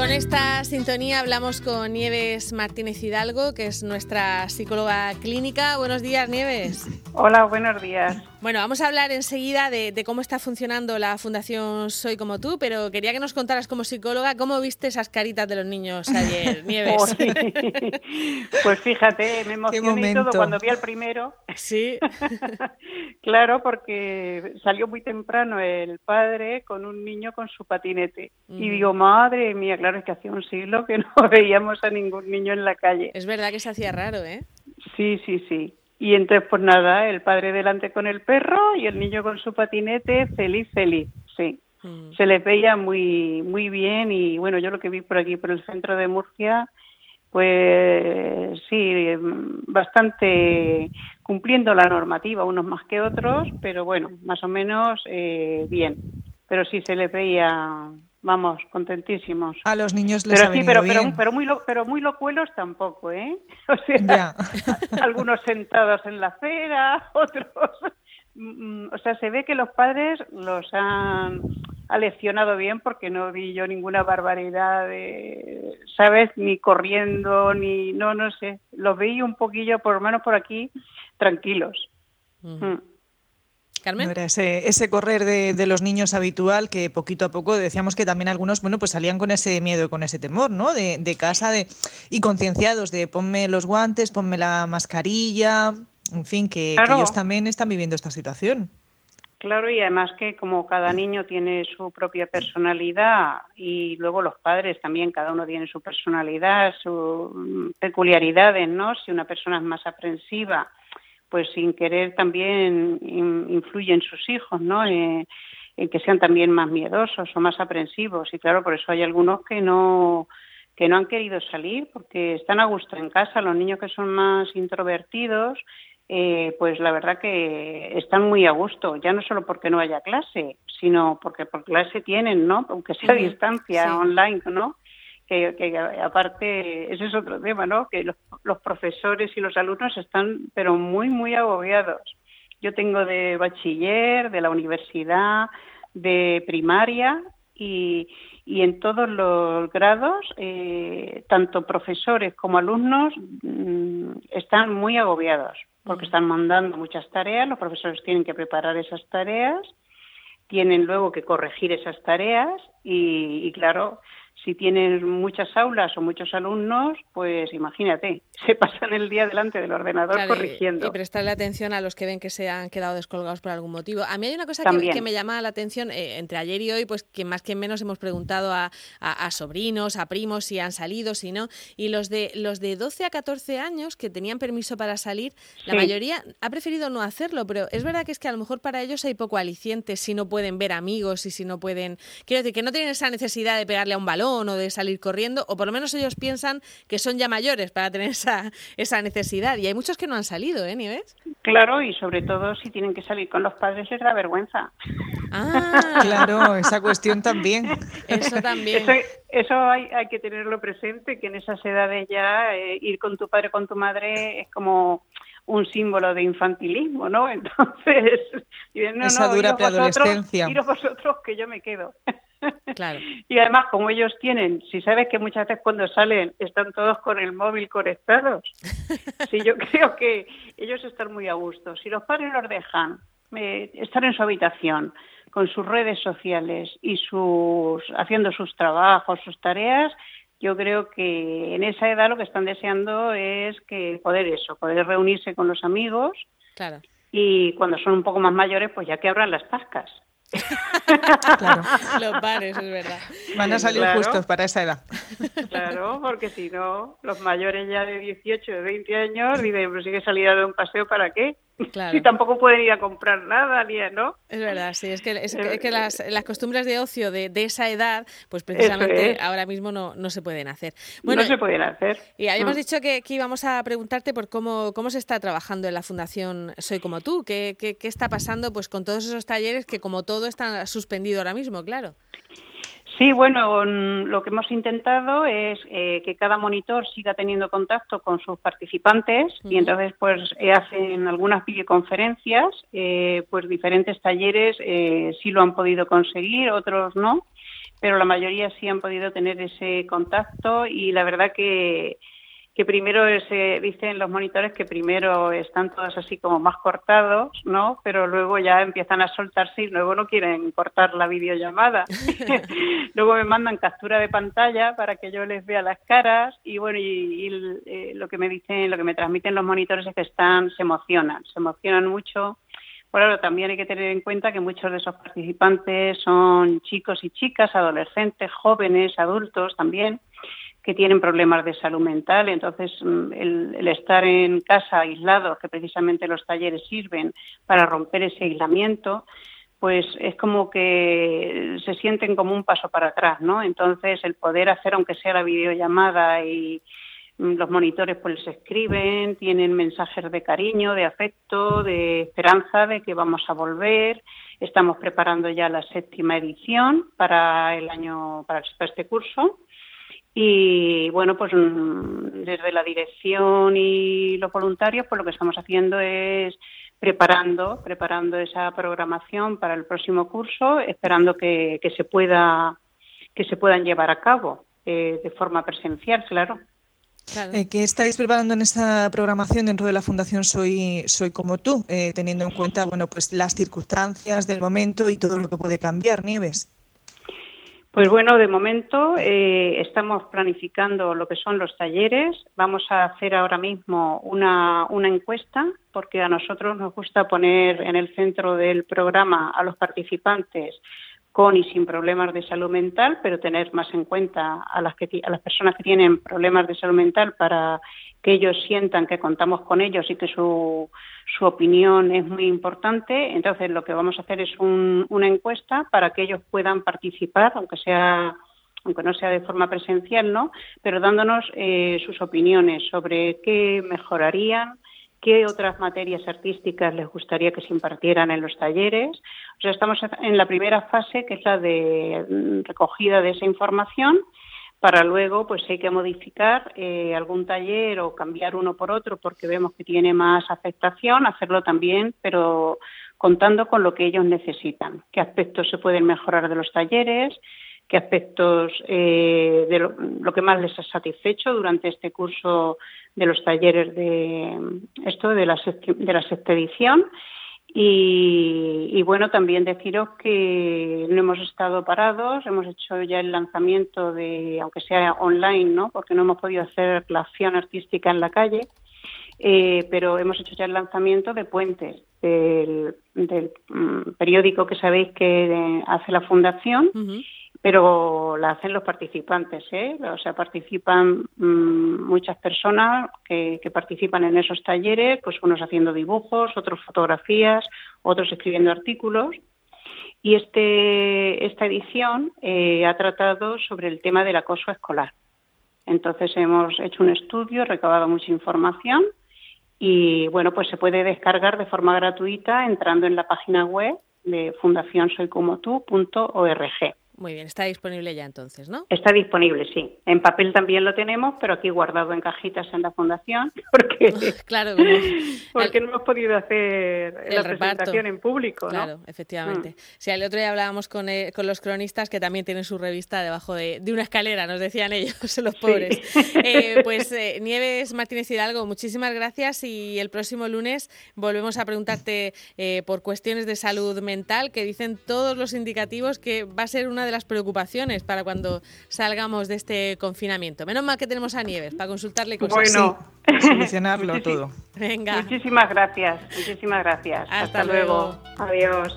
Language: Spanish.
Con esta sintonía hablamos con Nieves Martínez Hidalgo, que es nuestra psicóloga clínica. Buenos días, Nieves. Hola, buenos días. Bueno, vamos a hablar enseguida de, cómo está funcionando la Fundación Soy como tú, pero quería que nos contaras como psicóloga cómo viste esas caritas de los niños ayer, Nieves. pues fíjate, me emocioné todo cuando vi al primero. Sí. claro, porque salió muy temprano el padre con un niño con su patinete. Y digo, madre mía, claro, es que hacía un siglo que no veíamos a ningún niño en la calle. Es verdad que se hacía raro, ¿eh? Sí, sí, sí. Y entonces, pues nada, el padre delante con el perro y el niño con su patinete, feliz, feliz, sí. Mm. Se les veía muy, muy bien y bueno, yo lo que vi por aquí, por el centro de Murcia, pues sí, bastante cumpliendo la normativa, unos más que otros, pero bueno, más o menos eh, bien. Pero sí se les veía vamos, contentísimos. A los niños les pero sí, pero, pero, pero, muy pero muy locuelos tampoco, ¿eh? O sea, algunos sentados en la acera, otros mm, o sea, se ve que los padres los han aleccionado bien porque no vi yo ninguna barbaridad de, ¿sabes? Ni corriendo, ni, no, no sé. Los vi un poquillo, por lo menos por aquí, tranquilos. Carmen. era ese, ese correr de, los niños habitual que poquito a poco decíamos que también algunos, bueno, pues salían con ese miedo y con ese temor, ¿no? De, casa de, y concienciados de ponme los guantes, ponme la mascarilla, en fin, que, ellos también están viviendo esta situación. Claro, y además que como cada niño tiene su propia personalidad y luego los padres también, cada uno tiene su personalidad, sus peculiaridades, ¿no? Si una persona es más aprensiva, pues sin querer también influye en sus hijos, ¿no? Eh, en que sean también más miedosos o más aprensivos. Y claro, por eso hay algunos que no que no han querido salir porque están a gusto en casa. Los niños que son más introvertidos, eh, pues la verdad que están muy a gusto, ya no solo porque no haya clase, sino porque por clase tienen, ¿no? Aunque sea a distancia, online, ¿no? Que, aparte, ese es otro tema, ¿no? Que los, profesores y los alumnos están, pero muy, muy agobiados. Yo tengo de bachiller, de la universidad, de primaria y, y en todos los grados, eh, tanto profesores como alumnos mm, están muy agobiados porque están mandando muchas tareas, los profesores tienen que preparar esas tareas, tienen luego que corregir esas tareas y claro, si tienes muchas aulas o muchos alumnos, pues imagínate, se pasan el día delante del ordenador corrigiendo. Y prestarle atención a los que ven que se han quedado descolgados por algún motivo. A mí hay una cosa que, me llama la atención, eh, entre ayer y hoy, pues que más que menos hemos preguntado a, sobrinos, a primos si han salido, si no, y los de, los de 12 a 14 años que tenían permiso para salir, la mayoría ha preferido no hacerlo, pero es verdad que es que a lo mejor para ellos hay poco aliciente si no pueden ver amigos y si no pueden, quiero decir, que no tienen esa necesidad de pegarle a un balón o de salir corriendo, o por lo menos ellos piensan que son ya mayores para tener esa, esa necesidad. Y hay muchos que no han salido, ¿eh, Nieves? Claro, y sobre todo si tienen que salir con los padres les da vergüenza. Ah, claro, esa cuestión también. Eso también. Eso, hay, hay que tenerlo presente, que en esas edades ya eh, ir con tu padre o con tu madre es como un símbolo de infantilismo, ¿no? Entonces, no, esa dura preadolescencia. vosotros que yo me quedo. Claro. Y además, como ellos tienen, si sabes que muchas veces cuando salen están todos con el móvil conectados, sí, yo creo que ellos están muy a gusto. Si los padres los dejan eh, estar en su habitación con sus redes sociales y sus haciendo sus trabajos, sus tareas, yo creo que en esa edad lo que están deseando es que poder eso, poder reunirse con los amigos. Claro. Y cuando son un poco más mayores, pues ya que abran las pascas. claro. Los bares, es verdad. Van a salir justos para esa edad. Claro, porque si no, los mayores ya de 18, de 20 años dicen, pues sigue salir a dar un paseo, ¿para qué? Y tampoco pueden ir a comprar nada, ¿no? Es verdad, sí, es que, es, que las, las, costumbres de ocio de, de esa edad, pues precisamente ahora mismo no, no se pueden hacer. Bueno, no se pueden hacer. Y habíamos mm. dicho que, que, íbamos a preguntarte por cómo, cómo se está trabajando en la Fundación Soy Como Tú, qué, qué, qué está pasando pues con todos esos talleres que como todo están suspendidos ahora mismo, claro. Sí, bueno, lo que hemos intentado es eh, que cada monitor siga teniendo contacto con sus participantes y entonces pues eh, hacen algunas videoconferencias, eh, pues diferentes talleres sí lo han podido conseguir, otros no, pero la mayoría sí han podido tener ese contacto y la verdad que que primero se dicen los monitores que primero están todos así como más cortados, ¿no? Pero luego ya empiezan a soltarse y luego no quieren cortar la videollamada. luego me mandan captura de pantalla para que yo les vea las caras y bueno, y, eh, lo que me dicen, lo que me transmiten los monitores es que están, se emocionan, se emocionan mucho. Bueno, también hay que tener en cuenta que muchos de esos participantes son chicos y chicas, adolescentes, jóvenes, adultos también que tienen problemas de salud mental. Entonces, mm, el, estar en casa aislados, que precisamente los talleres sirven para romper ese aislamiento, pues es como que se sienten como un paso para atrás, ¿no? Entonces, el poder hacer, aunque sea la videollamada y mm, los monitores pues les escriben, tienen mensajes de cariño, de afecto, de esperanza de que vamos a volver. Estamos preparando ya la séptima edición para el año, para este curso y bueno, pues mm, desde la dirección y los voluntarios, pues lo que estamos haciendo es preparando, preparando esa programación para el próximo curso, esperando que, se pueda que se puedan llevar a cabo eh, de forma presencial, claro. Eh, ¿Qué estáis preparando en esta programación dentro de la Fundación Soy Soy como tú, eh, teniendo en cuenta bueno pues las circunstancias del momento y todo lo que puede cambiar, Nieves? Pues bueno, de momento eh, estamos planificando lo que son los talleres. Vamos a hacer ahora mismo una, una encuesta porque a nosotros nos gusta poner en el centro del programa a los participantes con y sin problemas de salud mental, pero tener más en cuenta a las, que, a las personas que tienen problemas de salud mental para que ellos sientan que contamos con ellos y que su, su opinión es muy importante. Entonces, lo que vamos a hacer es una encuesta para que ellos puedan participar, aunque sea aunque no sea de forma presencial, ¿no? Pero dándonos eh, sus opiniones sobre qué mejorarían, qué otras materias artísticas les gustaría que se impartieran en los talleres. O sea, estamos en la primera fase, que es la de mm, recogida de esa información, para luego, pues si hay que modificar eh, algún taller o cambiar uno por otro porque vemos que tiene más afectación, hacerlo también, pero contando con lo que ellos necesitan, qué aspectos se pueden mejorar de los talleres, qué aspectos eh, de lo, que más les ha satisfecho durante este curso de los talleres de esto de la, de la sexta edición y, bueno, también deciros que no hemos estado parados, hemos hecho ya el lanzamiento de, aunque sea online, ¿no? Porque no hemos podido hacer la acción artística en la calle, eh, pero hemos hecho ya el lanzamiento de Puentes, del, mm, periódico que sabéis que hace la Fundación pero la hacen los participantes, ¿eh? O sea, participan mm, muchas personas que, participan en esos talleres, pues unos haciendo dibujos, otros fotografías, otros escribiendo artículos. Y este, esta edición eh, ha tratado sobre el tema del acoso escolar. Entonces hemos hecho un estudio, recabado mucha información y bueno, pues se puede descargar de forma gratuita entrando en la página web de fundacionsoycomotú.org. Muy bien, está disponible ya entonces, ¿no? Está disponible, sí. En papel también lo tenemos, pero aquí guardado en cajitas en la fundación, porque, claro, porque no hemos podido hacer la presentación en público. Claro, efectivamente. Mm. Sí, el otro día hablábamos con, eh, con, los cronistas que también tienen su revista debajo de, una escalera, nos decían ellos, los pobres. Eh, pues eh, Nieves Martínez Hidalgo, muchísimas gracias y el próximo lunes volvemos a preguntarte por cuestiones de salud mental que dicen todos los indicativos que va a ser una de las preocupaciones para cuando salgamos de este confinamiento. Menos mal que tenemos a Nieves para consultarle cosas. Bueno, solucionarlo todo. Venga. Muchísimas gracias, muchísimas gracias. Hasta, luego. Adiós.